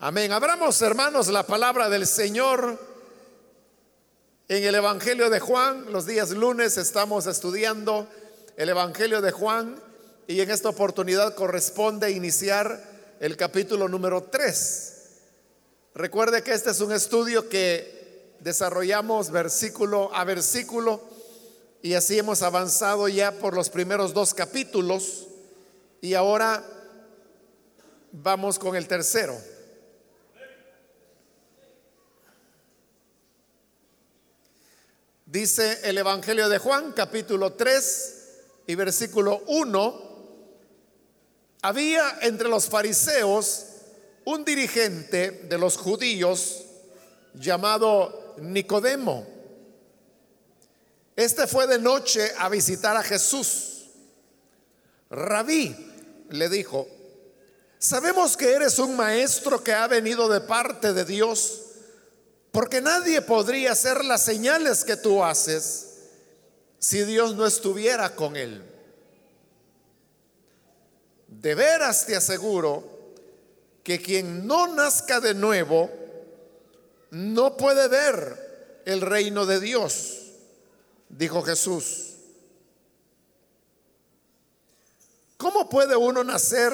Amén. Abramos, hermanos, la palabra del Señor en el Evangelio de Juan. Los días lunes estamos estudiando el Evangelio de Juan y en esta oportunidad corresponde iniciar el capítulo número 3. Recuerde que este es un estudio que desarrollamos versículo a versículo y así hemos avanzado ya por los primeros dos capítulos y ahora vamos con el tercero. Dice el Evangelio de Juan, capítulo 3 y versículo 1, había entre los fariseos un dirigente de los judíos llamado Nicodemo. Este fue de noche a visitar a Jesús. Rabí le dijo, sabemos que eres un maestro que ha venido de parte de Dios porque nadie podría hacer las señales que tú haces si Dios no estuviera con él. De veras te aseguro que quien no nazca de nuevo no puede ver el reino de Dios, dijo Jesús. ¿Cómo puede uno nacer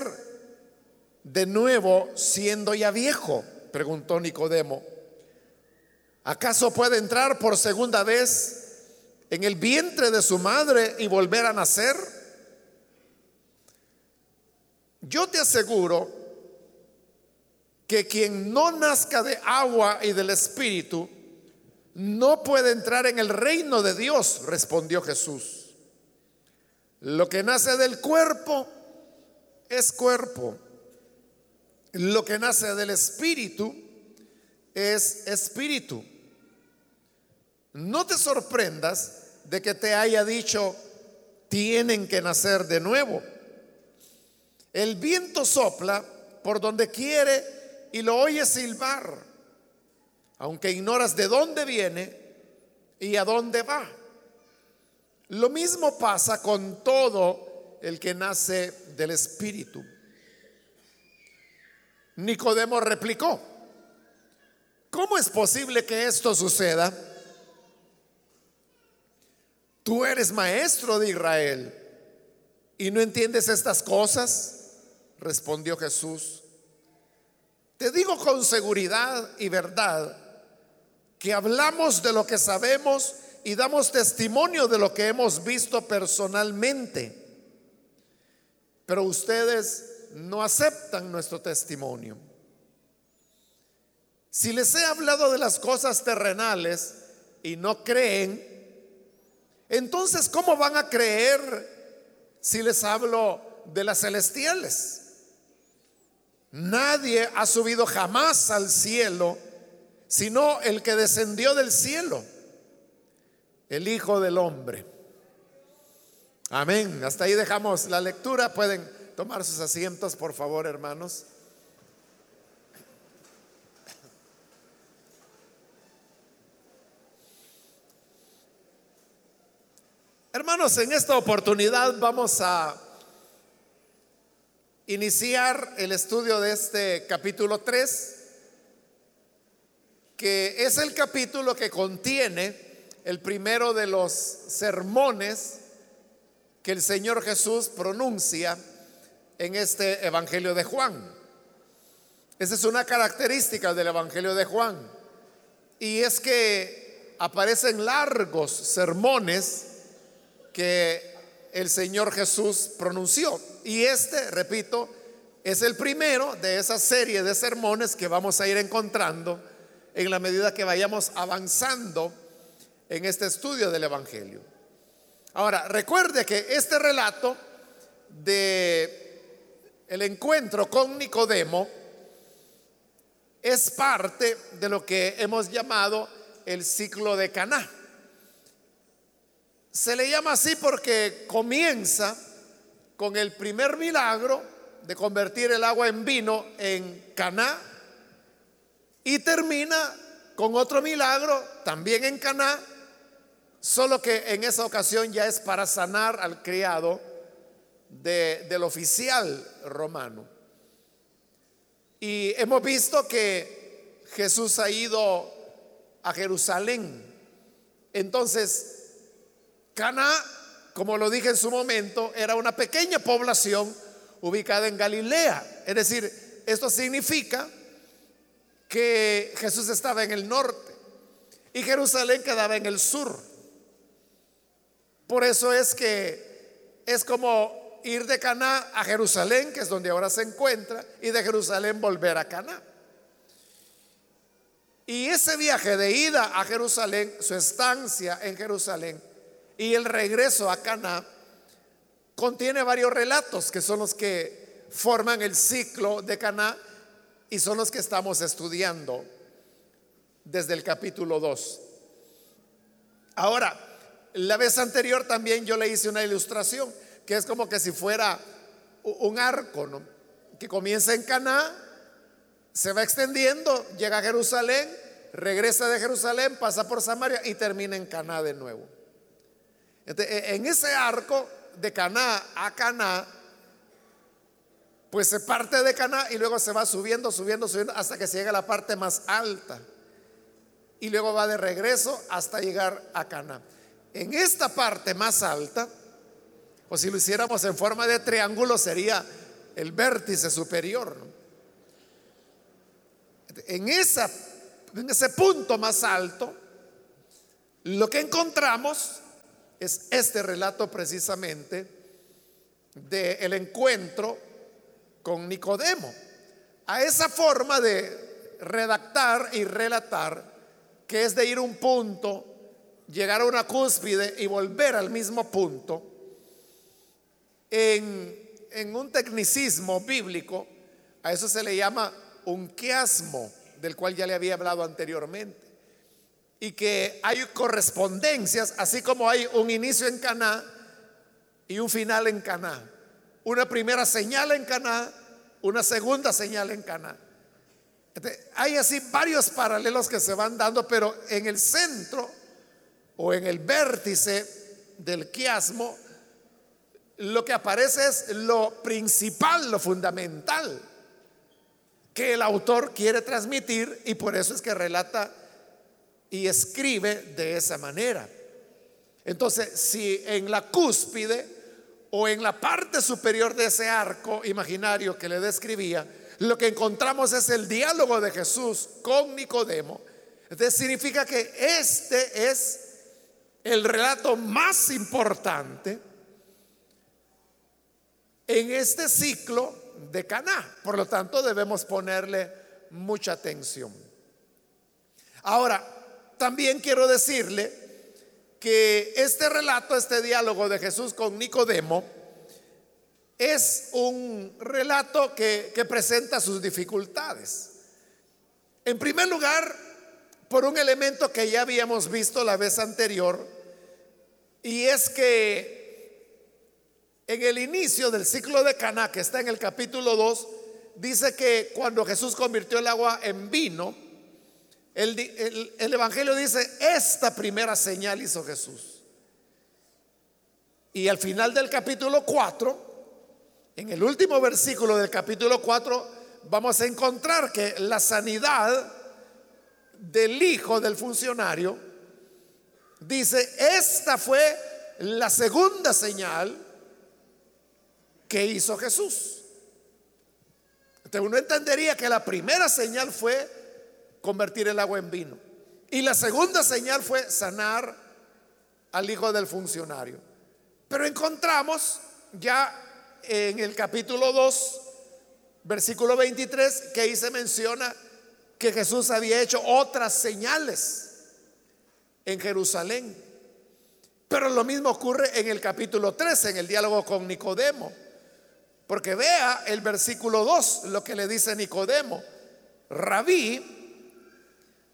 de nuevo siendo ya viejo? preguntó Nicodemo. ¿Acaso puede entrar por segunda vez en el vientre de su madre y volver a nacer? Yo te aseguro que quien no nazca de agua y del Espíritu no puede entrar en el reino de Dios, respondió Jesús. Lo que nace del cuerpo es cuerpo. Lo que nace del Espíritu es Espíritu. No te sorprendas de que te haya dicho, tienen que nacer de nuevo. El viento sopla por donde quiere y lo oyes silbar, aunque ignoras de dónde viene y a dónde va. Lo mismo pasa con todo el que nace del Espíritu. Nicodemo replicó, ¿cómo es posible que esto suceda? Tú eres maestro de Israel y no entiendes estas cosas, respondió Jesús. Te digo con seguridad y verdad que hablamos de lo que sabemos y damos testimonio de lo que hemos visto personalmente. Pero ustedes no aceptan nuestro testimonio. Si les he hablado de las cosas terrenales y no creen, entonces, ¿cómo van a creer si les hablo de las celestiales? Nadie ha subido jamás al cielo, sino el que descendió del cielo, el Hijo del Hombre. Amén. Hasta ahí dejamos la lectura. Pueden tomar sus asientos, por favor, hermanos. Hermanos, en esta oportunidad vamos a iniciar el estudio de este capítulo 3, que es el capítulo que contiene el primero de los sermones que el Señor Jesús pronuncia en este Evangelio de Juan. Esa es una característica del Evangelio de Juan. Y es que aparecen largos sermones que el Señor Jesús pronunció. Y este, repito, es el primero de esa serie de sermones que vamos a ir encontrando en la medida que vayamos avanzando en este estudio del Evangelio. Ahora, recuerde que este relato de el encuentro con Nicodemo es parte de lo que hemos llamado el ciclo de Caná. Se le llama así porque comienza con el primer milagro de convertir el agua en vino en Caná y termina con otro milagro también en Caná, solo que en esa ocasión ya es para sanar al criado del oficial romano. Y hemos visto que Jesús ha ido a Jerusalén. Entonces, Cana, como lo dije en su momento, era una pequeña población ubicada en Galilea. Es decir, esto significa que Jesús estaba en el norte y Jerusalén quedaba en el sur. Por eso es que es como ir de Caná a Jerusalén, que es donde ahora se encuentra, y de Jerusalén volver a Caná. Y ese viaje de ida a Jerusalén, su estancia en Jerusalén y el regreso a Caná contiene varios relatos que son los que forman el ciclo de Caná y son los que estamos estudiando desde el capítulo 2. Ahora, la vez anterior también yo le hice una ilustración, que es como que si fuera un arco, que comienza en Caná, se va extendiendo, llega a Jerusalén, regresa de Jerusalén, pasa por Samaria y termina en Caná de nuevo. E, en ese arco de Caná a Caná, pues se parte de Caná y luego se va subiendo, subiendo, subiendo hasta que se llega a la parte más alta. Y luego va de regreso hasta llegar a Caná. En esta parte más alta, o si lo hiciéramos en forma de triángulo, sería el vértice superior. En, en ese punto más alto, lo que encontramos es este relato precisamente del encuentro con Nicodemo, a esa forma de redactar y relatar, que es de ir a un punto, llegar a una cúspide y volver al mismo punto, en, en un tecnicismo bíblico, a eso se le llama un quiasmo, del cual ya le había hablado anteriormente. Y que hay correspondencias, así como hay un inicio en Caná y un final en Caná una primera señal en Caná, una segunda señal en Caná. Hay así varios paralelos que se van dando, pero en el centro o en el vértice del quiasmo, lo que aparece es lo principal, lo fundamental que el autor quiere transmitir y por eso es que relata y escribe de esa manera. Entonces, si en la cúspide o en la parte superior de ese arco imaginario que le describía, lo que encontramos es el diálogo de Jesús con Nicodemo. Entonces significa que este es el relato más importante en este ciclo de Caná. Por lo tanto, debemos ponerle mucha atención. Ahora, también quiero decirle que este relato, este diálogo de Jesús con Nicodemo, es un relato que, presenta sus dificultades. En primer lugar, por un elemento que ya habíamos visto la vez anterior, y es que en el inicio del ciclo de Caná, que está en el capítulo 2, dice que cuando Jesús convirtió el agua en vino, el, Evangelio dice, esta primera señal hizo Jesús. Y al final del capítulo 4, en el último versículo del capítulo 4, vamos a encontrar que la sanidad del hijo del funcionario dice, esta fue la segunda señal que hizo Jesús. Entonces uno entendería que la primera señal fue convertir el agua en vino. Y la segunda señal fue sanar al hijo del funcionario. Pero encontramos ya en el capítulo 2, versículo 23, que ahí se menciona que Jesús había hecho otras señales en Jerusalén. Pero lo mismo ocurre en el capítulo 3, en el diálogo con Nicodemo. Porque vea el versículo 2, lo que le dice Nicodemo. Rabí,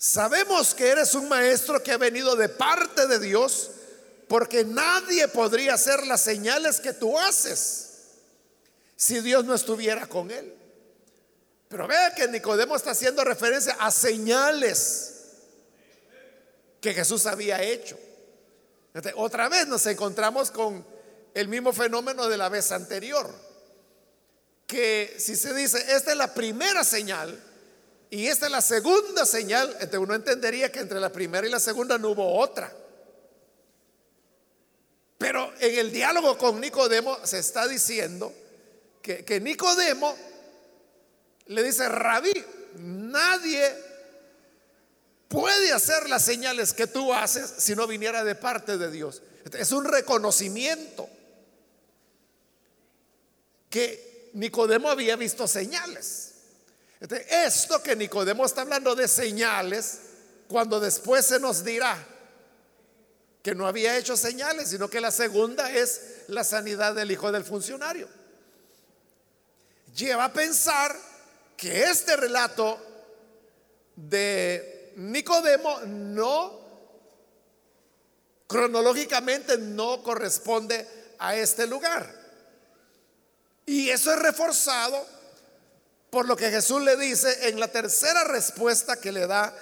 Sabemos que eres un maestro que ha venido de parte de Dios porque nadie podría hacer las señales que tú haces si Dios no estuviera con él. Pero vea que Nicodemo está haciendo referencia a señales que Jesús había hecho. otra vez nos encontramos con el mismo fenómeno de la vez anterior, que si se dice, esta es la primera señal y esta es la segunda señal, entonces uno entendería que entre la primera y la segunda no hubo otra. Pero en el diálogo con Nicodemo se está diciendo que, que Nicodemo le dice, rabí, nadie puede hacer las señales que tú haces si no viniera de parte de Dios. Es un reconocimiento que Nicodemo había visto señales. Esto que Nicodemo está hablando de señales, cuando después se nos dirá que no había hecho señales, sino que la segunda es la sanidad del hijo del funcionario. Lleva a pensar que este relato de Nicodemo no, cronológicamente no corresponde a este lugar. Y eso es reforzado por lo que Jesús le dice en la tercera respuesta que le da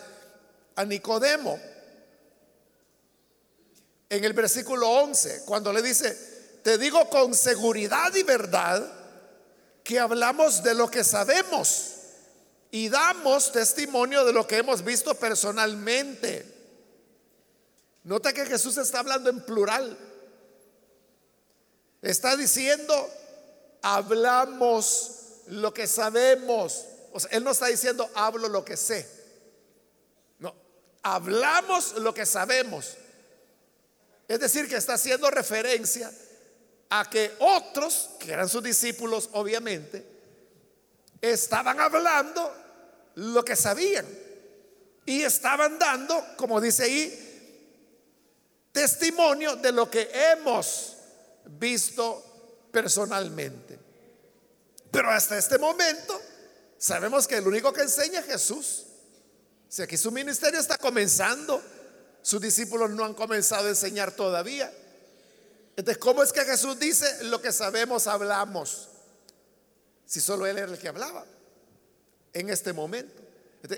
a Nicodemo. En el versículo 11, cuando le dice, te digo con seguridad y verdad que hablamos de lo que sabemos y damos testimonio de lo que hemos visto personalmente. Nota que Jesús está hablando en plural. Está diciendo, hablamos lo que sabemos. O sea, él no está diciendo hablo lo que sé. No, hablamos lo que sabemos. Es decir, que está haciendo referencia a que otros, que eran sus discípulos obviamente, estaban hablando lo que sabían y estaban dando, como dice ahí, testimonio de lo que hemos visto personalmente. Pero hasta este momento sabemos que el único que enseña es Jesús. Si aquí su ministerio está comenzando, sus discípulos no han comenzado a enseñar todavía. Entonces, ¿cómo es que Jesús dice lo que sabemos hablamos? Si solo Él era el que hablaba en este momento.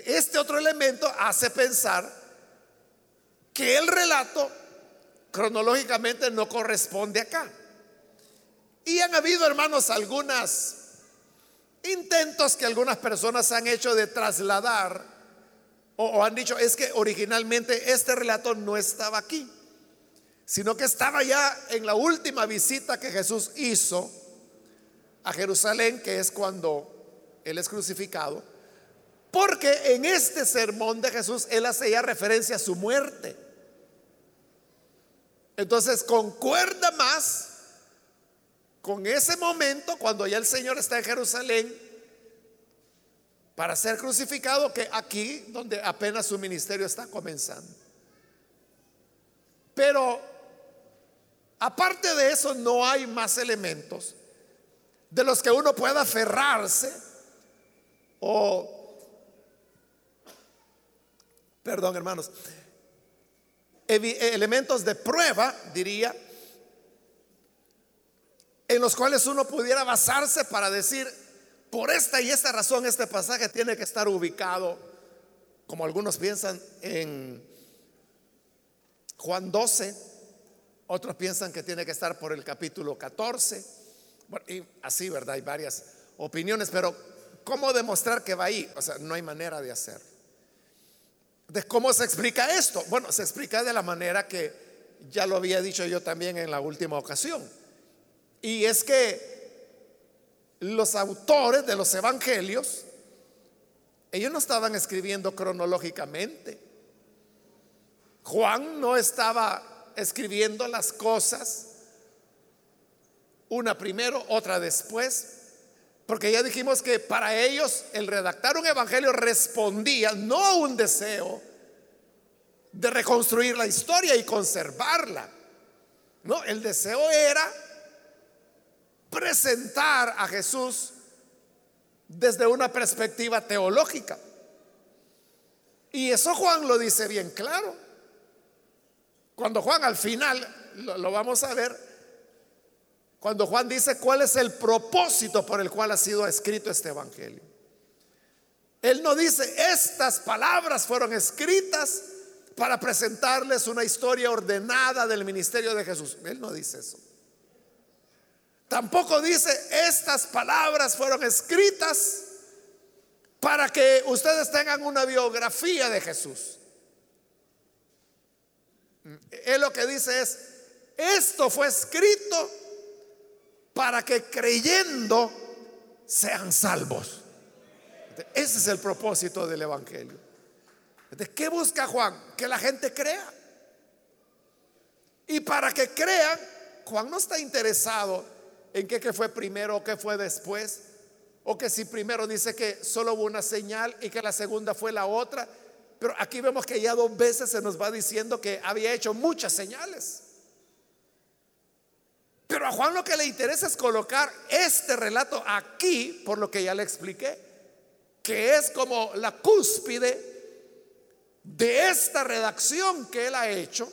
este otro elemento hace pensar que el relato cronológicamente no corresponde acá. Y han habido, hermanos, algunos intentos que algunas personas han hecho de trasladar o, han dicho, es que originalmente este relato no estaba aquí, sino que estaba ya en la última visita que Jesús hizo a Jerusalén, que es cuando Él es crucificado, porque en este sermón de Jesús Él hace ya referencia a su muerte. Entonces concuerda más con ese momento cuando ya el Señor está en Jerusalén para ser crucificado que aquí donde apenas su ministerio está comenzando. Pero aparte de eso no hay más elementos de los que uno pueda aferrarse o, perdón hermanos, elementos de prueba, diría, en los cuales uno pudiera basarse para decir, por esta y esta razón este pasaje tiene que estar ubicado, como algunos piensan, en Juan 12, otros piensan que tiene que estar por el capítulo 14, y así, ¿verdad? Hay varias opiniones, pero ¿cómo demostrar que va ahí? O sea, no hay manera de hacer. ¿De cómo se explica esto? Bueno, se explica de la manera que ya lo había dicho yo también en la última ocasión y es que los autores de los evangelios, ellos no estaban escribiendo cronológicamente. Juan no estaba escribiendo las cosas una primero, otra después, porque ya dijimos que para ellos el redactar un evangelio respondía no a un deseo de reconstruir la historia y conservarla. No, el deseo era presentar a Jesús desde una perspectiva teológica. Y eso Juan lo dice bien claro. Cuando Juan al final, lo, vamos a ver, cuando Juan dice cuál es el propósito por el cual ha sido escrito este Evangelio. Él no dice, estas palabras fueron escritas para presentarles una historia ordenada del ministerio de Jesús. Él no dice eso. Tampoco dice, estas palabras fueron escritas para que ustedes tengan una biografía de Jesús. Él lo que dice es, esto fue escrito para que creyendo sean salvos. Ese es el propósito del Evangelio. ¿De qué busca Juan? Que la gente crea. Y para que crean, Juan no está interesado en qué, fue primero o qué fue después. O que si primero dice que solo hubo una señal y que la segunda fue la otra. Pero aquí vemos que ya dos veces se nos va diciendo que había hecho muchas señales. Pero a Juan lo que le interesa es colocar este relato aquí, por lo que ya le expliqué, que es como la cúspide de esta redacción que él ha hecho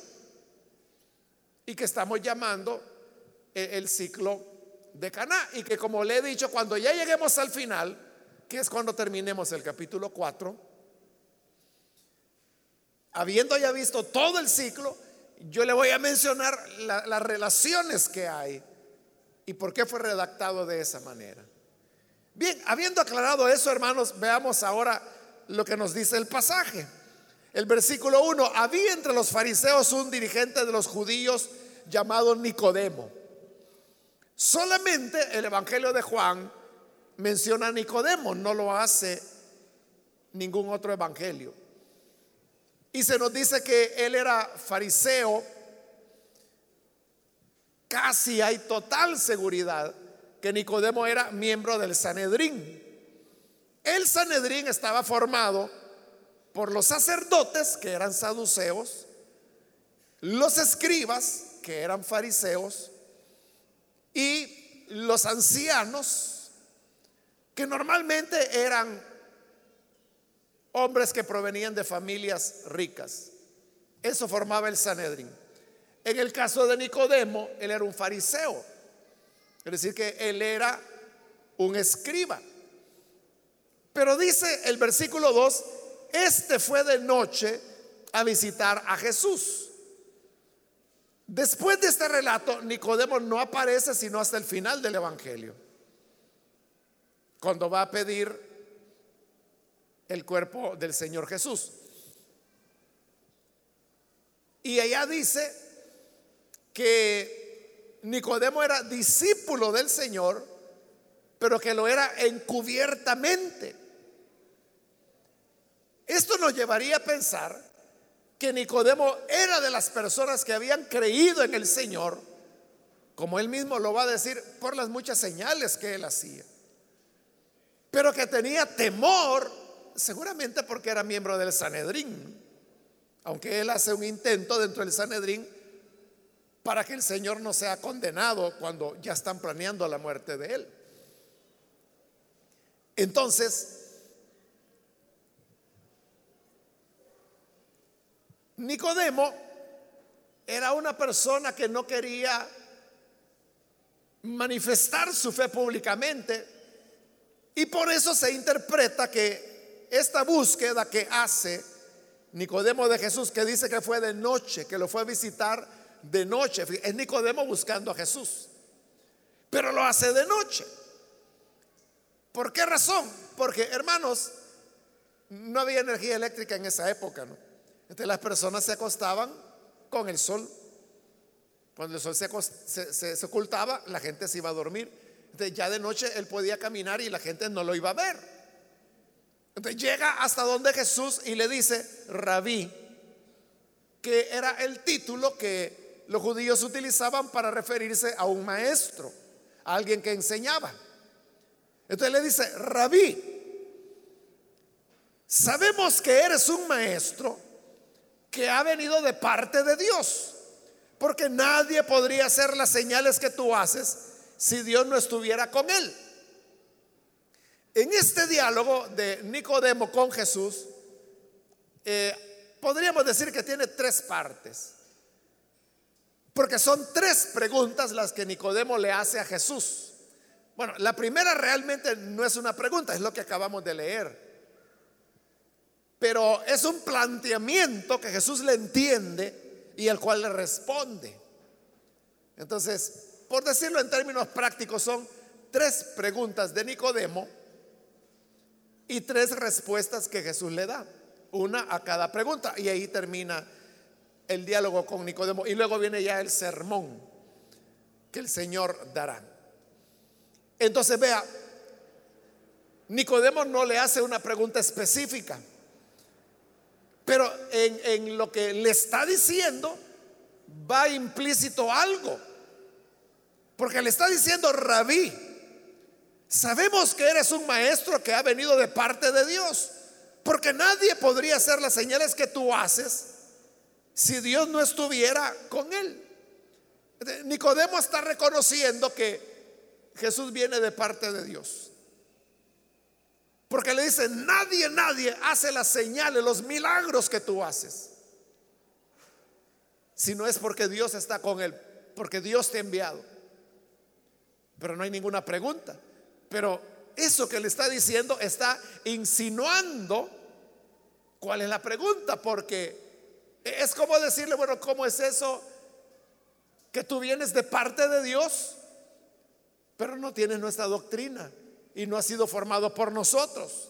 y que estamos llamando el ciclo de Caná y que como le he dicho, cuando ya lleguemos al final, que es cuando terminemos el capítulo 4, habiendo ya visto todo el ciclo, yo le voy a mencionar las relaciones que hay y por qué fue redactado de esa manera. Bien, habiendo aclarado eso, hermanos, veamos ahora lo que nos dice el pasaje. El versículo 1, había entre los fariseos un dirigente de los judíos llamado Nicodemo. Solamente el Evangelio de Juan menciona a Nicodemo, no lo hace ningún otro evangelio. Y se nos dice que él era fariseo. Casi hay total seguridad que Nicodemo era miembro del Sanedrín. El Sanedrín estaba formado por los sacerdotes, que eran saduceos, los escribas, que eran fariseos, y los ancianos, que normalmente eran hombres que provenían de familias ricas. Eso formaba el Sanedrín. En el caso de Nicodemo, él era un fariseo. Es decir, que él era un escriba. Pero dice el versículo 2, este fue de noche a visitar a Jesús. Después de este relato, Nicodemo no aparece sino hasta el final del Evangelio, cuando va a pedir el cuerpo del Señor Jesús. Y ella dice que Nicodemo era discípulo del Señor, pero que lo era encubiertamente. Esto nos llevaría a pensar que Nicodemo era de las personas que habían creído en el Señor, como él mismo lo va a decir, por las muchas señales que él hacía, pero que tenía temor seguramente porque era miembro del Sanedrín, aunque él hace un intento dentro del Sanedrín para que el Señor no sea condenado cuando ya están planeando la muerte de él. Entonces, Nicodemo era una persona que no quería manifestar su fe públicamente y por eso se interpreta que esta búsqueda que hace Nicodemo de Jesús, que dice que fue de noche, que lo fue a visitar de noche, es Nicodemo buscando a Jesús, pero lo hace de noche. ¿Por qué razón? Porque, hermanos, no había energía eléctrica en esa época, ¿no? Entonces las personas se acostaban con el sol. Cuando el sol se, ocultaba, la gente se iba a dormir. Entonces ya de noche él podía caminar y la gente no lo iba a ver. Entonces llega hasta donde Jesús y le dice, rabí, que era el título que los judíos utilizaban para referirse a un maestro, a alguien que enseñaba. Entonces le dice, rabí, sabemos que eres un maestro que ha venido de parte de Dios, porque nadie podría hacer las señales que tú haces si Dios no estuviera con él. En este diálogo de Nicodemo con Jesús, eh, podríamos decir que tiene tres partes. Porque son tres preguntas las que Nicodemo le hace a Jesús. Bueno, la primera realmente no es una pregunta, es lo que acabamos de leer. Pero es un planteamiento que Jesús le entiende y el cual le responde. Entonces, por decirlo en términos prácticos, son tres preguntas de Nicodemo y tres respuestas que Jesús le da, una a cada pregunta. Y ahí termina el diálogo con Nicodemo. Y luego viene ya el sermón que el Señor dará. Entonces vea, Nicodemo no le hace una pregunta específica, pero en, lo que le está diciendo va implícito algo. Porque le está diciendo, rabí, sabemos que eres un maestro que ha venido de parte de Dios. Porque nadie podría hacer las señales que tú haces si Dios no estuviera con él. Nicodemo está reconociendo que Jesús viene de parte de Dios. Porque le dice, nadie, nadie hace las señales, los milagros que tú haces. Si no es porque Dios está con él, porque Dios te ha enviado. Pero no hay ninguna pregunta. Pero eso que le está diciendo está insinuando cuál es la pregunta, porque es como decirle, bueno, ¿cómo es eso que tú vienes de parte de Dios, pero no tienes nuestra doctrina y no has sido formado por nosotros?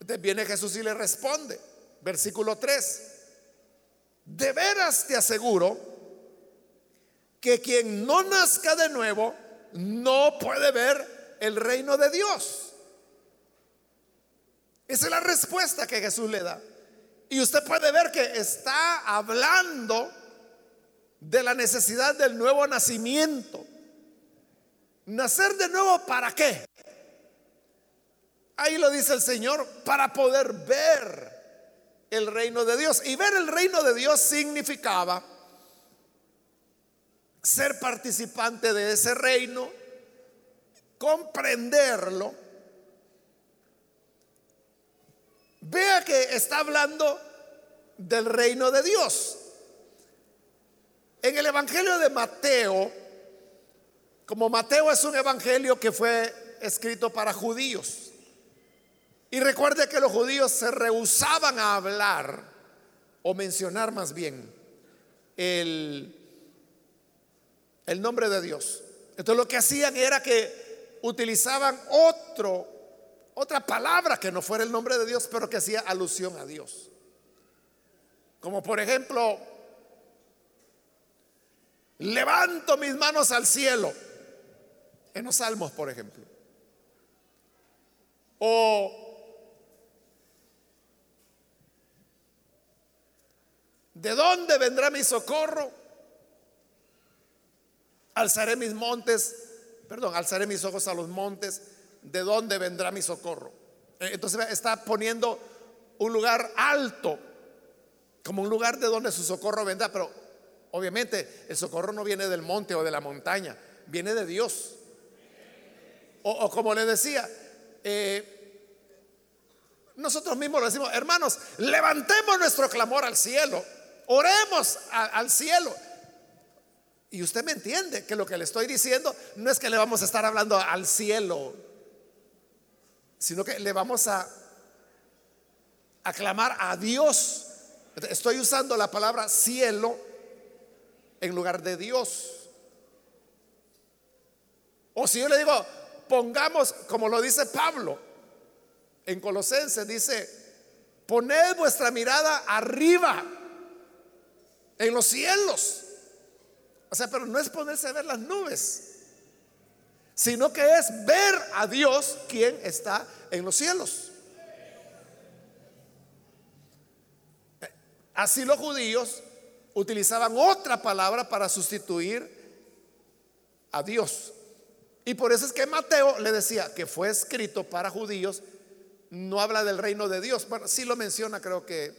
Entonces viene Jesús y le responde, versículo 3, de veras te aseguro, que quien no nazca de nuevo no puede ver el reino de Dios. Esa es la respuesta que Jesús le da. Y usted puede ver que está hablando de la necesidad del nuevo nacimiento. ¿Nacer de nuevo para qué? Ahí lo dice el Señor, para poder ver el reino de Dios. Y ver el reino de Dios significaba ser participante de ese reino, comprenderlo. Vea que está hablando del reino de Dios. En el Evangelio de Mateo, como Mateo es un evangelio que fue escrito para judíos, y recuerde que los judíos se rehusaban a hablar, o mencionar más bien, el el nombre de Dios. Entonces lo que hacían era que utilizaban otro, otra palabra que no fuera el nombre de Dios, pero que hacía alusión a Dios. Como por ejemplo, levanto mis manos al cielo. En los salmos, por ejemplo. O ¿de dónde vendrá mi socorro? Alzaré mis montes, perdón, alzaré mis ojos a los montes, ¿de dónde vendrá mi socorro? Eh, entonces está poniendo un lugar alto, como un lugar de donde su socorro vendrá, pero obviamente el socorro no viene del monte o de la montaña, viene de Dios. O, como le decía, eh, nosotros mismos lo decimos, hermanos, levantemos nuestro clamor al cielo, oremos al cielo. Y usted me entiende que lo que le estoy diciendo no es que le vamos a estar hablando al cielo, sino que le vamos a aclamar a Dios. Estoy usando la palabra cielo en lugar de Dios. O si yo le digo, pongamos, como lo dice Pablo en Colosenses, dice, poned vuestra mirada arriba, en los cielos o sea, pero no es ponerse a ver las nubes, sino que es ver a Dios quien está en los cielos. Así los judíos utilizaban otra palabra para sustituir a Dios. Y por eso es que Mateo le decía que fue escrito para judíos, no habla del reino de Dios. Bueno, sí lo menciona creo que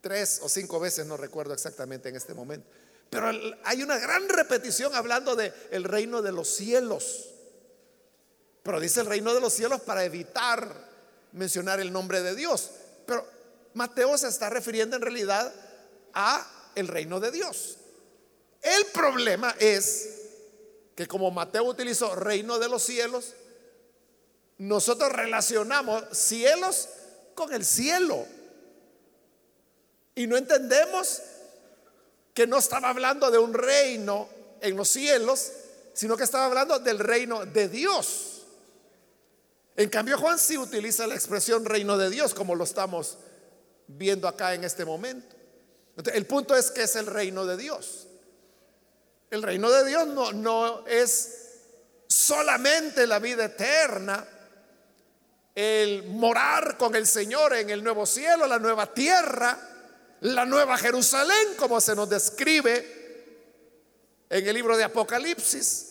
tres o cinco veces, no recuerdo exactamente en este momento. Pero hay una gran repetición hablando de el reino de los cielos. Pero dice el reino de los cielos para evitar mencionar el nombre de Dios. Pero Mateo se está refiriendo en realidad a el reino de Dios. El problema es que como Mateo utilizó reino de los cielos, nosotros relacionamos cielos con el cielo. Y no entendemos que no estaba hablando de un reino en los cielos, sino que estaba hablando del reino de Dios. En cambio, Juan sí utiliza la expresión reino de Dios, como lo estamos viendo acá en este momento. el punto es que es el reino de Dios. El reino de Dios no, no es solamente la vida eterna, el morar con el Señor en el nuevo cielo, la nueva tierra, la nueva Jerusalén, como se nos describe en el libro de Apocalipsis.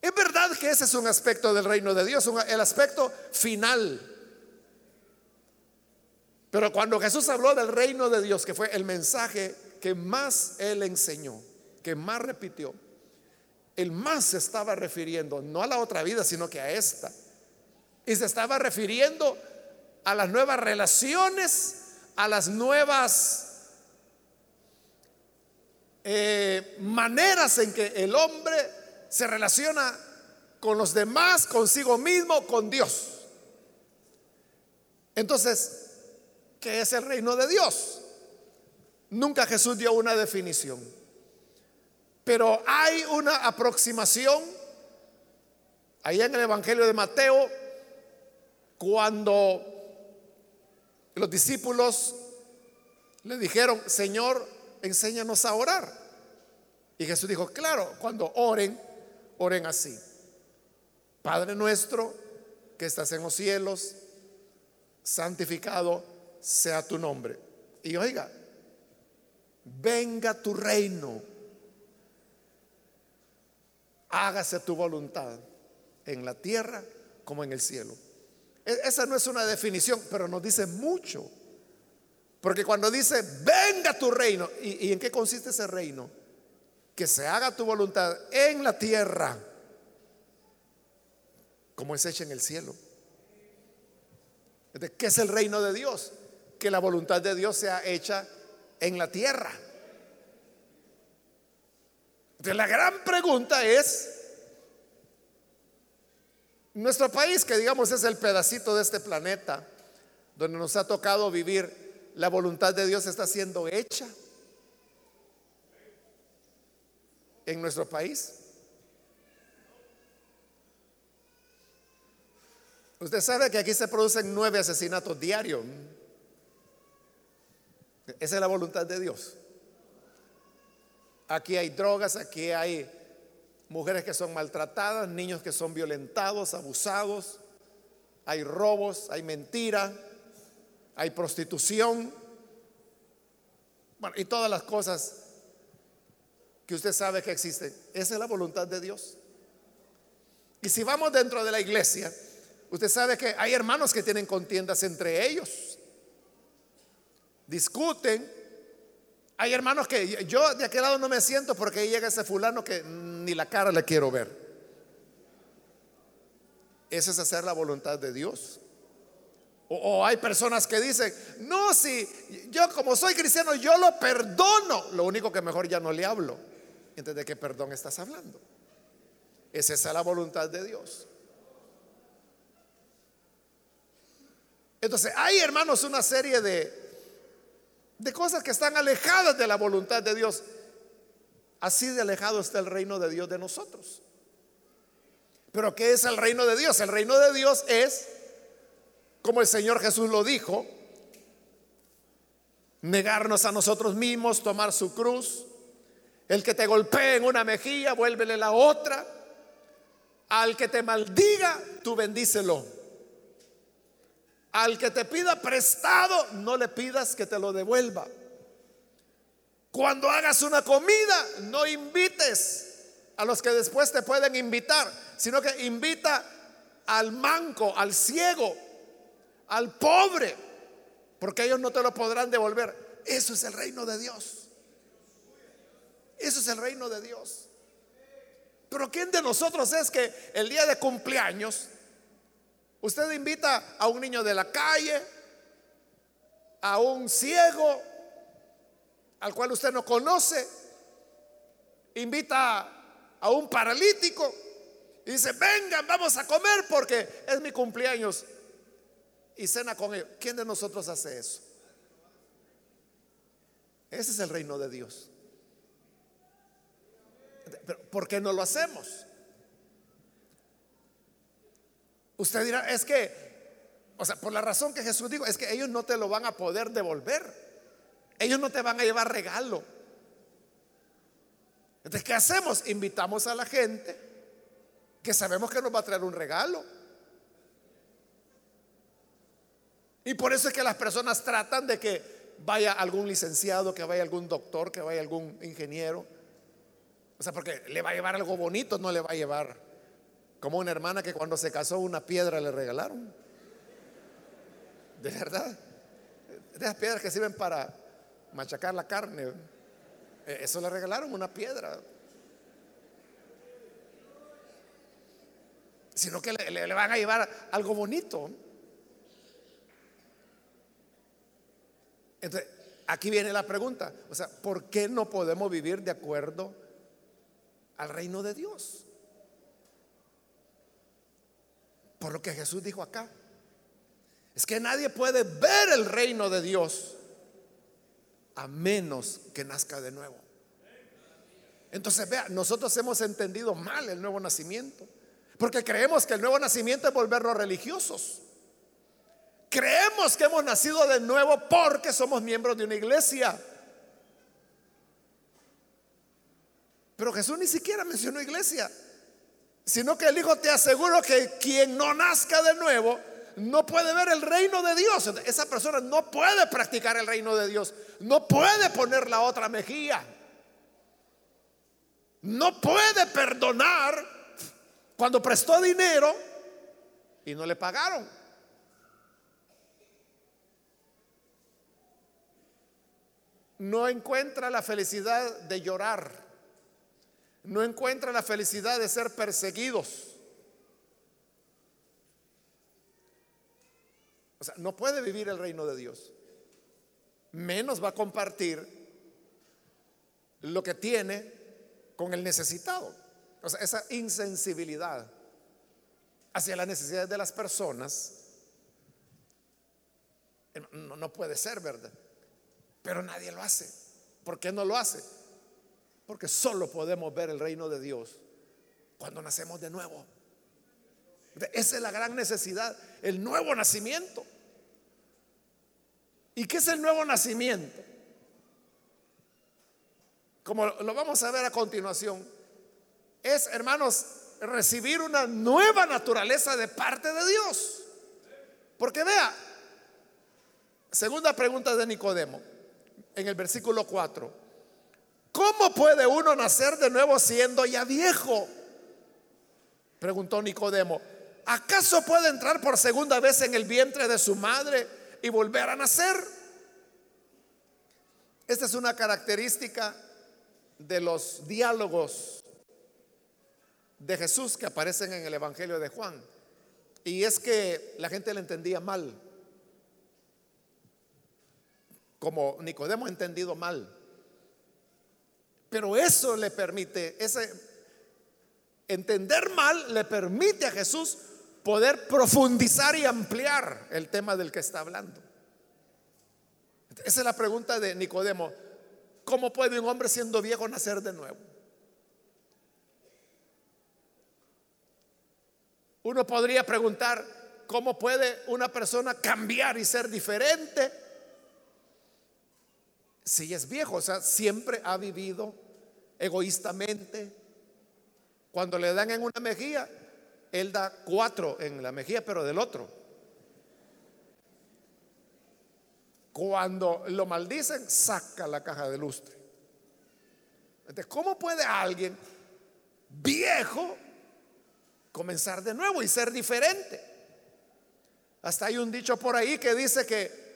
Es verdad que ese es un aspecto del reino de Dios, el aspecto final. Pero cuando Jesús habló del reino de Dios, que fue el mensaje que más él enseñó, que más repitió, el más se estaba refiriendo no a la otra vida, sino que a esta. Y se estaba refiriendo a las nuevas relaciones, a las nuevas eh, maneras en que el hombre se relaciona con los demás, consigo mismo, con Dios. Entonces, ¿qué es el reino de Dios? Nunca Jesús dio una definición, pero hay una aproximación ahí en el Evangelio de Mateo cuando los discípulos le dijeron, Señor, enséñanos a orar. Y Jesús dijo, claro, cuando oren, oren así. Padre nuestro que estás en los cielos, santificado sea tu nombre. Y oiga, venga tu reino, hágase tu voluntad en la tierra como en el cielo. E, esa no es una definición, pero nos dice mucho. Porque cuando dice, venga tu reino, ¿y, en qué consiste ese reino? Que se haga tu voluntad en la tierra, como es hecha en el cielo. ¿Qué es el reino de Dios? Que la voluntad de Dios sea hecha en la tierra. Entonces la gran pregunta es, nuestro país, que digamos es el pedacito de este planeta donde nos ha tocado vivir, la voluntad de Dios está siendo hecha en nuestro país. Usted sabe que aquí se producen nueve asesinatos diarios. Esa es la voluntad de Dios. Aquí hay drogas, aquí hay mujeres que son maltratadas, niños que son violentados, abusados, hay robos, hay mentira, hay prostitución, bueno, y todas las cosas que usted sabe que existen. Esa es la voluntad de Dios. Y si vamos dentro de la iglesia, usted sabe que hay hermanos que tienen contiendas entre ellos, discuten. Hay hermanos que yo de aquel lado no me siento porque ahí llega ese fulano que ni la cara le quiero ver. Eso es hacer la voluntad de Dios. O, hay personas que dicen, no, si yo como soy cristiano, yo lo perdono. Lo único que mejor ya no le hablo. Entonces, ¿de qué perdón estás hablando? Es esa la voluntad de Dios. Entonces, hay hermanos una serie de, de cosas que están alejadas de la voluntad de Dios. Así de alejado está el reino de Dios de nosotros. Pero ¿qué es el reino de Dios? El reino de Dios es, como el Señor Jesús lo dijo, negarnos a nosotros mismos, tomar su cruz. El que te golpee en una mejilla, vuélvele la otra. Al que te maldiga, tú bendícelo. Al que te pida prestado, no le pidas que te lo devuelva. Cuando hagas una comida, no invites a los que después te pueden invitar, sino que invita al manco, al ciego, al pobre, porque ellos no te lo podrán devolver. Eso es el reino de Dios. Eso es el reino de Dios. Pero ¿quién de nosotros es que el día de cumpleaños usted invita a un niño de la calle, a un ciego, al cual usted no conoce, invita a un paralítico y dice, vengan, vamos a comer porque es mi cumpleaños. Y cena con ellos. ¿Quién de nosotros hace eso? Ese es el reino de Dios. ¿Por qué no lo hacemos? Usted dirá, es que, o sea, por la razón que Jesús dijo, es que ellos no te lo van a poder devolver. Ellos no te van a llevar regalo. Entonces, ¿qué hacemos? Invitamos a la gente que sabemos que nos va a traer un regalo. Y por eso es que las personas tratan de que vaya algún licenciado, que vaya algún doctor, que vaya algún ingeniero. O sea, porque le va a llevar algo bonito, no le va a llevar como una hermana que cuando se casó una piedra le regalaron. De verdad. De esas piedras que sirven para machacar la carne. Eh, eso le regalaron una piedra. Sino que le, le van a llevar algo bonito. Entonces, aquí viene la pregunta. O sea, ¿por qué no podemos vivir de acuerdo al reino de Dios? Por lo que Jesús dijo acá. Es que nadie puede ver el reino de Dios a menos que nazca de nuevo. Entonces, vea, nosotros hemos entendido mal el nuevo nacimiento. Porque creemos que el nuevo nacimiento es volvernos religiosos. Creemos que hemos nacido de nuevo porque somos miembros de una iglesia. Pero Jesús ni siquiera mencionó iglesia, sino que el Hijo te aseguro que quien no nazca de nuevo no puede ver el reino de Dios. Esa persona no puede practicar el reino de Dios, no puede poner la otra mejilla, no puede perdonar cuando prestó dinero y no le pagaron. no encuentra la felicidad de llorar, no encuentra la felicidad de ser perseguidos. O sea, no puede vivir el reino de Dios. Menos va a compartir lo que tiene con el necesitado. O sea, esa insensibilidad hacia las necesidades de las personas eh, no, no puede ser, ¿verdad? Pero nadie lo hace. ¿Por qué no lo hace? Porque solo podemos ver el reino de Dios cuando nacemos de nuevo. Esa es la gran necesidad, el nuevo nacimiento. ¿Y qué es el nuevo nacimiento? Como lo vamos a ver a continuación, es, hermanos, recibir una nueva naturaleza de parte de Dios. Porque vea, segunda pregunta de Nicodemo en el versículo 4. ¿Cómo puede uno nacer de nuevo siendo ya viejo? Preguntó Nicodemo. ¿Acaso puede entrar por segunda vez en el vientre de su madre y volver a nacer? Esta es una característica de los diálogos de Jesús que aparecen en el Evangelio de Juan. Y es que la gente le entendía mal como Nicodemo ha entendido mal. Pero eso le permite, ese entender mal le permite a Jesús poder profundizar y ampliar el tema del que está hablando. Esa es la pregunta de Nicodemo. ¿Cómo puede un hombre siendo viejo nacer de nuevo? Uno podría preguntar, ¿cómo puede una persona cambiar y ser diferente? Si es viejo, o sea, siempre ha vivido egoístamente. Cuando le dan en una mejilla, él da cuatro en la mejilla, pero del otro. Cuando lo maldicen, saca la caja de lustre. Entonces, ¿cómo puede alguien viejo comenzar de nuevo y ser diferente? Hasta hay un dicho por ahí que dice que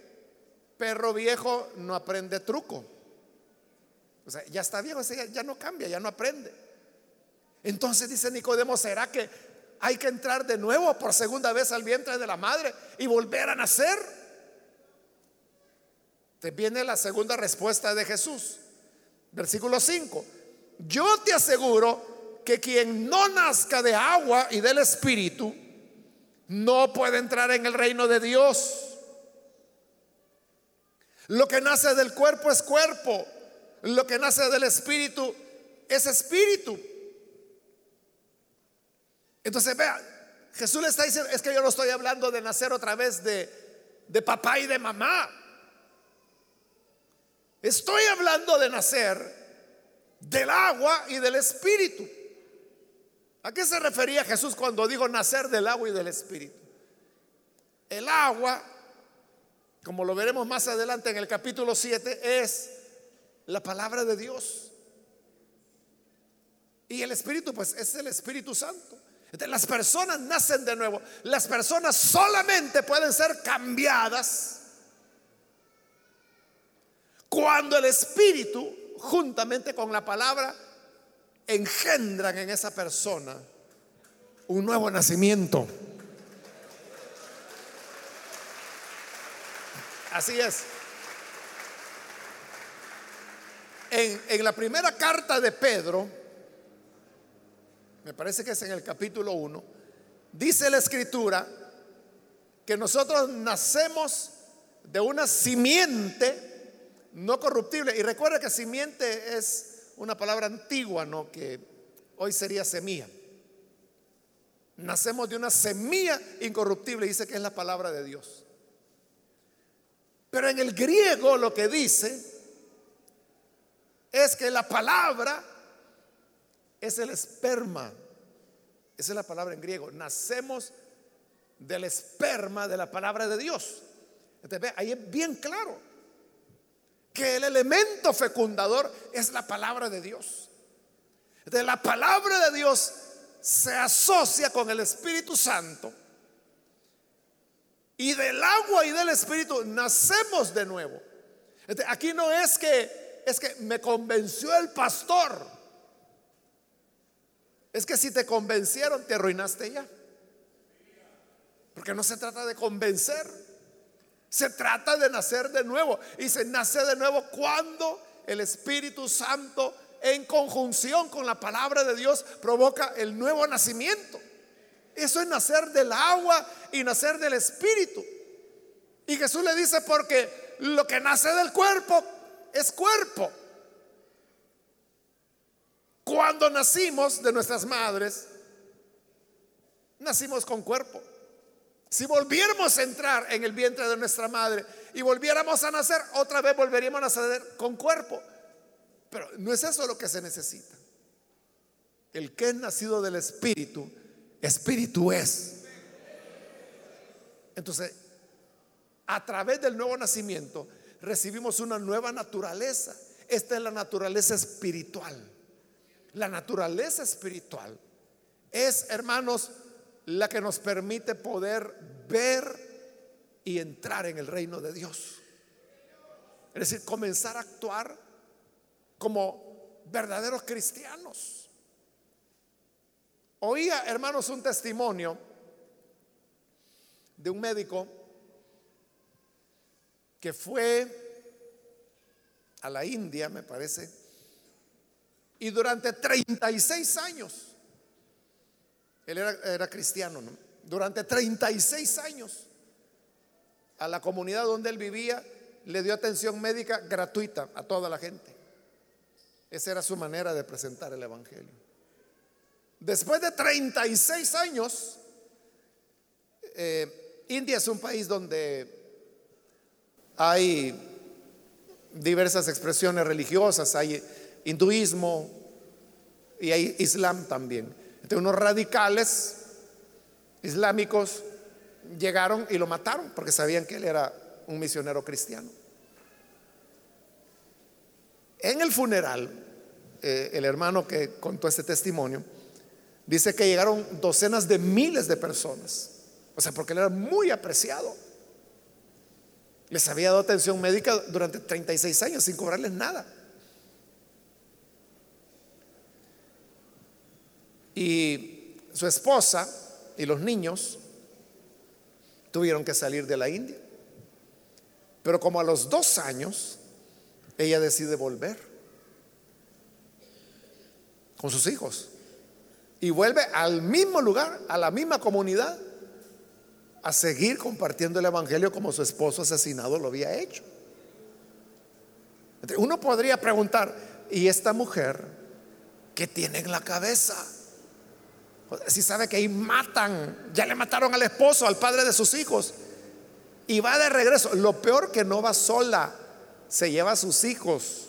perro viejo no aprende truco. O sea, ya está viejo, ya, no cambia, ya no aprende. Entonces dice Nicodemo, ¿será que hay que entrar de nuevo por segunda vez al vientre de la madre y volver a nacer? Te viene la segunda respuesta de Jesús. Versículo 5. Yo te aseguro que quien no nazca de agua y del Espíritu no puede entrar en el reino de Dios. Lo que nace del cuerpo es cuerpo. Lo que nace del espíritu, es espíritu. Entonces, vea, Jesús le está diciendo, es que yo no estoy hablando de nacer otra vez de, de papá y de mamá. Estoy hablando de nacer del agua y del espíritu. ¿A qué se refería Jesús cuando dijo nacer del agua y del espíritu? El agua, como lo veremos más adelante en el capítulo 7, es la palabra de Dios. Y el espíritu, pues es el Espíritu Santo. Las personas nacen de nuevo. Las personas solamente pueden ser cambiadas cuando el Espíritu, juntamente con la palabra, engendran en esa persona un nuevo nacimiento. Así es. En, la primera carta de Pedro, me parece que es en el capítulo 1, dice la escritura que nosotros nacemos de una simiente no corruptible. Y recuerda que simiente es una palabra antigua, ¿no? Que hoy sería semilla. Nacemos de una semilla incorruptible, dice que es la palabra de Dios. Pero en el griego lo que dice es que la palabra es el esperma. Esa es la palabra en griego. Nacemos del esperma de la palabra de Dios. Ahí es bien claro que el elemento fecundador es la palabra de Dios. De la palabra de Dios se asocia con el Espíritu Santo y del agua y del Espíritu nacemos de nuevo. aquí no es que es que me convenció el pastor. Es que si te convencieron te arruinaste ya. Porque no se trata de convencer. Se trata de nacer de nuevo. Y se nace de nuevo cuando el Espíritu Santo en conjunción con la palabra de Dios provoca el nuevo nacimiento. Eso es nacer del agua y nacer del Espíritu. Y Jesús le dice porque lo que nace del cuerpo es cuerpo. Cuando nacimos de nuestras madres, nacimos con cuerpo. Si volviéramos a entrar en el vientre de nuestra madre y volviéramos a nacer, otra vez volveríamos a nacer con cuerpo. Pero no es eso lo que se necesita. El que es nacido del Espíritu, Espíritu es. Entonces, a través del nuevo nacimiento, recibimos una nueva naturaleza. Esta es la naturaleza espiritual. La naturaleza espiritual es, hermanos, la que nos permite poder ver y entrar en el reino de Dios. Es decir, comenzar a actuar como verdaderos cristianos. Oía, hermanos, un testimonio de un médico que fue a la India, me parece, y durante 36 años él era, cristiano, Durante 36 años a la comunidad donde él vivía le dio atención médica gratuita a toda la gente. Esa era su manera de presentar el Evangelio. Después de 36 años, eh, India es un país donde hay diversas expresiones religiosas, hay hinduismo y hay islam también de unos radicales islámicos llegaron y lo mataron porque sabían que él era un misionero cristiano. En el funeral, eh, el hermano que contó este testimonio dice que llegaron docenas de miles de personas. O sea, porque él era muy apreciado. Les había dado atención médica durante 36 años sin cobrarles nada. Y su esposa y los niños tuvieron que salir de la India. Pero como a los dos años, ella decide volver con sus hijos. Y vuelve al mismo lugar, a la misma comunidad, a seguir compartiendo el Evangelio como su esposo asesinado lo había hecho. Uno podría preguntar, ¿y esta mujer que tiene en la cabeza. Si sabe que ahí matan, ya le mataron al esposo, al padre de sus hijos, y va de regreso. Lo peor que no va sola, se lleva a sus hijos.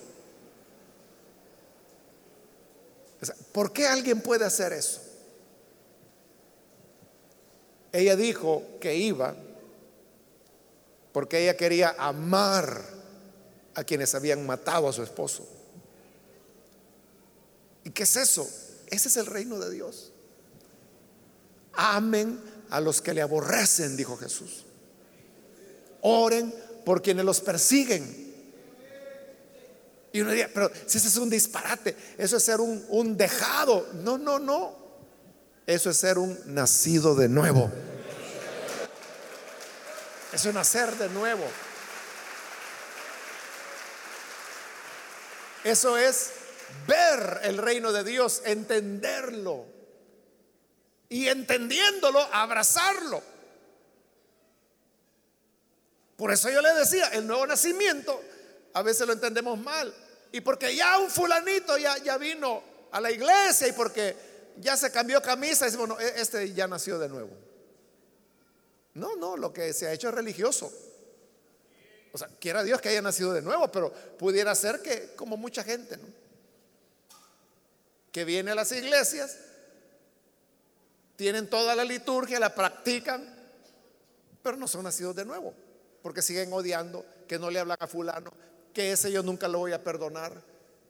¿Por qué alguien puede hacer eso? Ella dijo que iba porque ella quería amar a quienes habían matado a su esposo. ¿Y qué es eso? Ese es el reino de Dios. Amen a los que le aborrecen, dijo Jesús. Oren por quienes los persiguen. Y uno diría, pero si ese es un disparate, eso es ser un, un dejado. No, no, no. Eso es ser un nacido de nuevo. Eso es nacer de nuevo. Eso es ver el reino de Dios, entenderlo. Y entendiéndolo, abrazarlo. Por eso yo le decía, el nuevo nacimiento a veces lo entendemos mal. Y porque ya un fulanito ya, ya vino a la iglesia y porque ya se cambió camisa, decimos, bueno, e, este ya nació de nuevo. No, no, lo que se ha hecho es religioso. O sea, quiera Dios que haya nacido de nuevo, pero pudiera ser que, como mucha gente, ¿no? que viene a las iglesias, tienen toda la liturgia, la practican, pero no son nacidos de nuevo, porque siguen odiando, que no le hablan a fulano, que ese yo nunca lo voy a perdonar,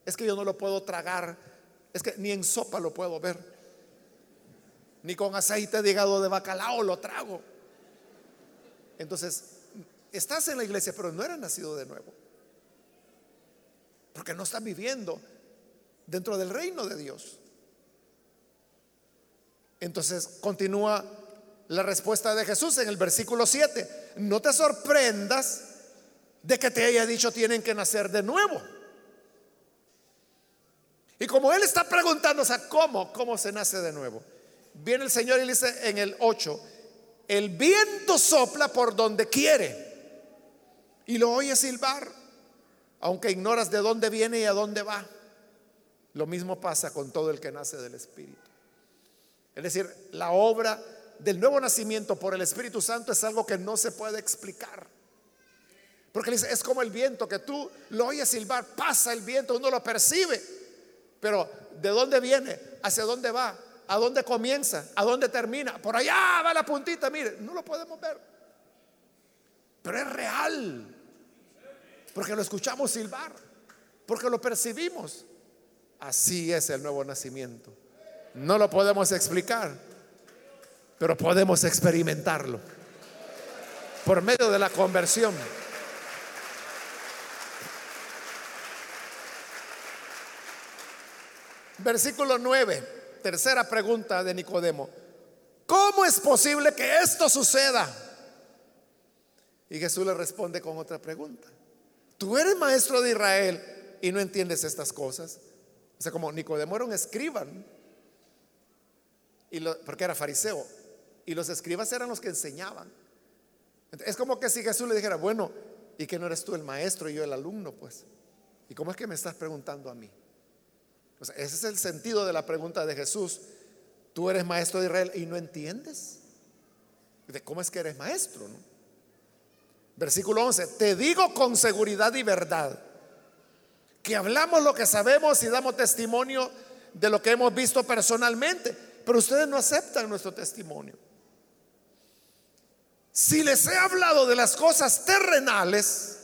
es que yo no lo puedo tragar, es que ni en sopa lo puedo ver, ni con aceite de hígado de bacalao lo trago. Entonces, estás en la iglesia, pero no eres nacido de nuevo. Porque no estás viviendo dentro del reino de Dios. Entonces continúa la respuesta de Jesús en el versículo 7. No te sorprendas de que te haya dicho tienen que nacer de nuevo. Y como él está preguntando, o sea, ¿cómo? ¿Cómo se nace de nuevo? Viene el Señor y le dice en el 8, el viento sopla por donde quiere y lo oye silbar, aunque ignoras de dónde viene y a dónde va. Lo mismo pasa con todo el que nace del Espíritu. Es decir, la obra del nuevo nacimiento por el Espíritu Santo es algo que no se puede explicar. Porque dice, es como el viento que tú lo oyes silbar, pasa el viento, uno lo percibe, pero ¿de dónde viene? ¿Hacia dónde va? ¿A dónde comienza? ¿A dónde termina? Por allá va la puntita, mire, no lo podemos ver. Pero es real. Porque lo escuchamos silbar. Porque lo percibimos. Así es el nuevo nacimiento. No lo podemos explicar. Pero podemos experimentarlo. Por medio de la conversión. Versículo 9. Tercera pregunta de Nicodemo. ¿Cómo es posible que esto suceda? Y Jesús le responde con otra pregunta. Tú eres maestro de Israel y no entiendes estas cosas. O sea, como Nicodemo era un escriba, y porque era fariseo, y los escribas eran los que enseñaban. Es como que si Jesús le dijera, bueno, ¿y que no eres tú el maestro y yo el alumno? Pues, ¿y cómo es que me estás preguntando a mí? Ese es el sentido de la pregunta de Jesús. Tú eres maestro de Israel y no entiendes. ¿De cómo es que eres maestro? Versículo 11. Te digo con seguridad y verdad que hablamos lo que sabemos y damos testimonio de lo que hemos visto personalmente, pero ustedes no aceptan nuestro testimonio. Si les he hablado de las cosas terrenales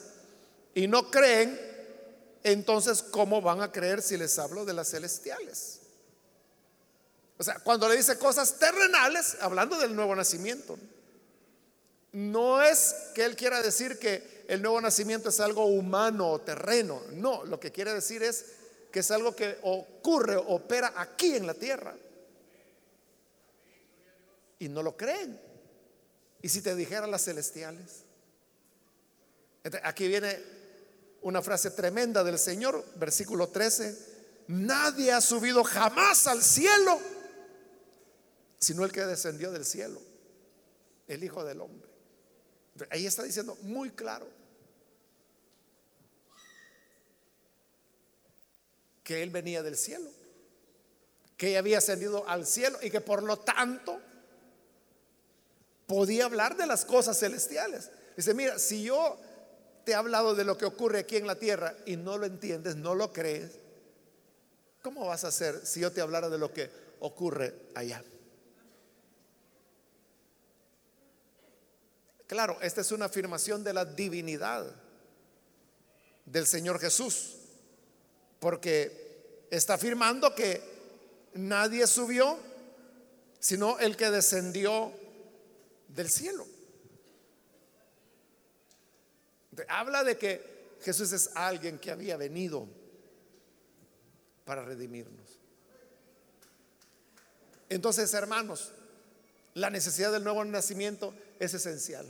y no creen, entonces ¿cómo van a creer si les hablo de las celestiales? O sea, cuando le dice cosas terrenales, hablando del nuevo nacimiento, no es que él quiera decir que el nuevo nacimiento es algo humano o terreno, no, lo que quiere decir es que es algo que ocurre, opera aquí en la tierra. Y no lo creen. ¿Y si te dijera las celestiales? Aquí viene una frase tremenda del Señor, versículo 13, nadie ha subido jamás al cielo, sino el que descendió del cielo, el Hijo del Hombre. Ahí está diciendo muy claro que Él venía del cielo. que había ascendido al cielo y que por lo tanto podía hablar de las cosas celestiales. Dice, mira, si yo te he hablado de lo que ocurre aquí en la tierra y no lo entiendes, no lo crees, ¿cómo vas a hacer si yo te hablara de lo que ocurre allá? Claro, esta es una afirmación de la divinidad del Señor Jesús, porque está afirmando que nadie subió, sino el que descendió del cielo. Habla de que Jesús es alguien que había venido para redimirnos. Entonces, hermanos, la necesidad del nuevo nacimiento es esencial.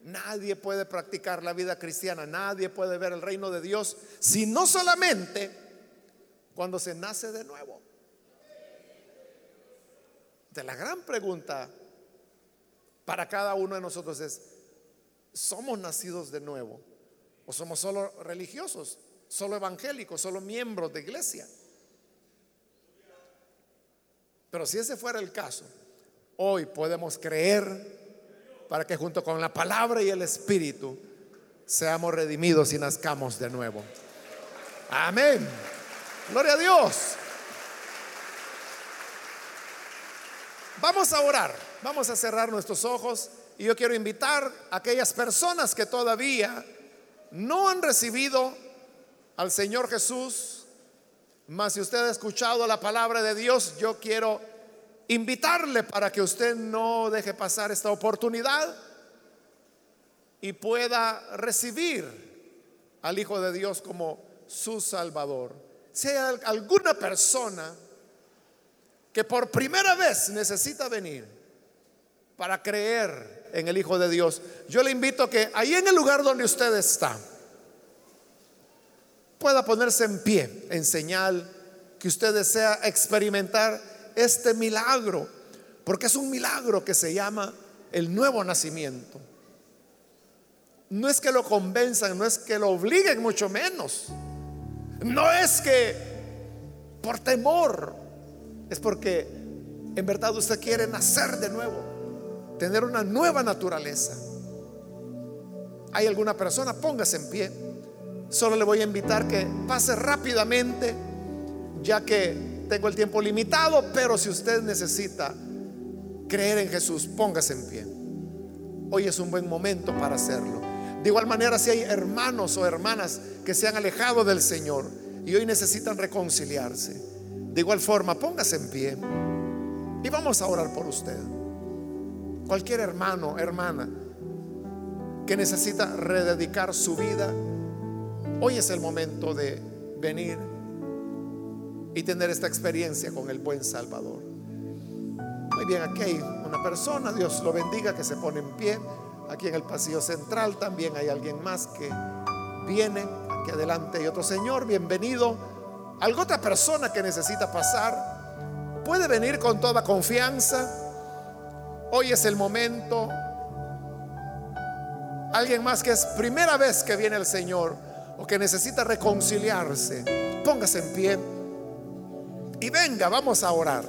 Nadie puede practicar la vida cristiana, nadie puede ver el reino de Dios si no solamente cuando se nace de nuevo. De la gran pregunta para cada uno de nosotros es, ¿somos nacidos de nuevo? ¿O somos solo religiosos, solo evangélicos, solo miembros de iglesia? Pero si ese fuera el caso, hoy podemos creer para que junto con la palabra y el Espíritu seamos redimidos y nazcamos de nuevo. Amén. Gloria a Dios. Vamos a orar, vamos a cerrar nuestros ojos y yo quiero invitar a aquellas personas que todavía no han recibido al Señor Jesús, mas si usted ha escuchado la palabra de Dios, yo quiero invitarle para que usted no deje pasar esta oportunidad y pueda recibir al Hijo de Dios como su Salvador. Sea alguna persona que por primera vez necesita venir para creer en el Hijo de Dios, yo le invito a que ahí en el lugar donde usted está, pueda ponerse en pie en señal que usted desea experimentar este milagro, porque es un milagro que se llama el nuevo nacimiento. No es que lo convenzan, no es que lo obliguen, mucho menos. No es que por temor, es porque en verdad usted quiere nacer de nuevo, tener una nueva naturaleza. ¿Hay alguna persona? Póngase en pie. Solo le voy a invitar que pase rápidamente, ya que tengo el tiempo limitado, pero si usted necesita creer en Jesús, póngase en pie. Hoy es un buen momento para hacerlo. De igual manera, si hay hermanos o hermanas que se han alejado del Señor y hoy necesitan reconciliarse, de igual forma, póngase en pie y vamos a orar por usted. Cualquier hermano, hermana que necesita rededicar su vida, hoy es el momento de venir y tener esta experiencia con el buen Salvador. Muy bien, aquí hay una persona, Dios lo bendiga, que se pone en pie. Aquí en el pasillo central también hay alguien más que viene. Aquí adelante hay otro señor, bienvenido. Alguna otra persona que necesita pasar, puede venir con toda confianza. Hoy es el momento. Alguien más que es primera vez que viene el Señor o que necesita reconciliarse, póngase en pie. Y venga, vamos a orar.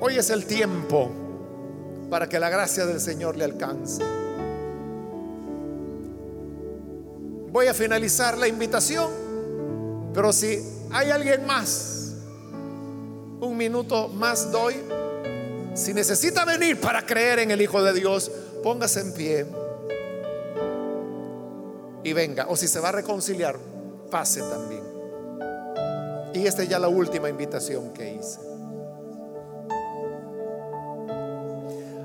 Hoy es el tiempo para que la gracia del Señor le alcance. Voy a finalizar la invitación, pero si hay alguien más, un minuto más doy. Si necesita venir para creer en el Hijo de Dios, póngase en pie y venga. O si se va a reconciliar, pase también. Y esta es ya la última invitación que hice.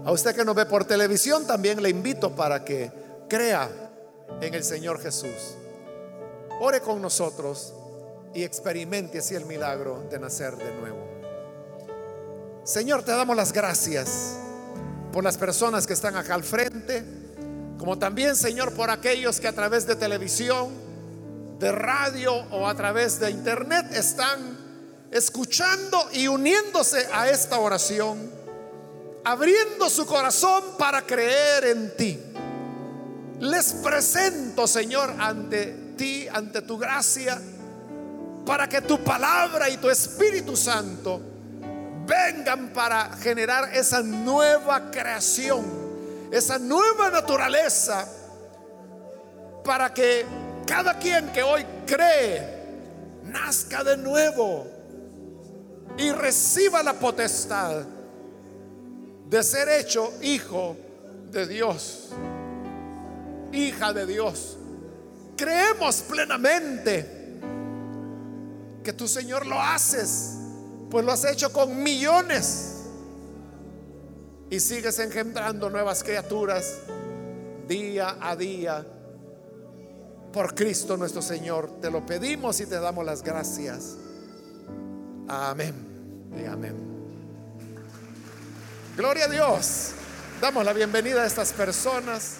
A usted que nos ve por televisión, también le invito para que crea en el Señor Jesús. Ore con nosotros y experimente así el milagro de nacer de nuevo. Señor, te damos las gracias por las personas que están acá al frente, como también, Señor, por aquellos que a través de televisión de radio o a través de internet están escuchando y uniéndose a esta oración, abriendo su corazón para creer en ti. Les presento, Señor, ante ti, ante tu gracia, para que tu palabra y tu Espíritu Santo vengan para generar esa nueva creación, esa nueva naturaleza, para que cada quien que hoy cree nazca de nuevo y reciba la potestad de ser hecho hijo de Dios, hija de Dios. Creemos plenamente que tu Señor lo haces, pues lo has hecho con millones y sigues engendrando nuevas criaturas día a día por Cristo nuestro Señor. Te lo pedimos y te damos las gracias. Amén y amén. Gloria a Dios. Damos la bienvenida a estas personas.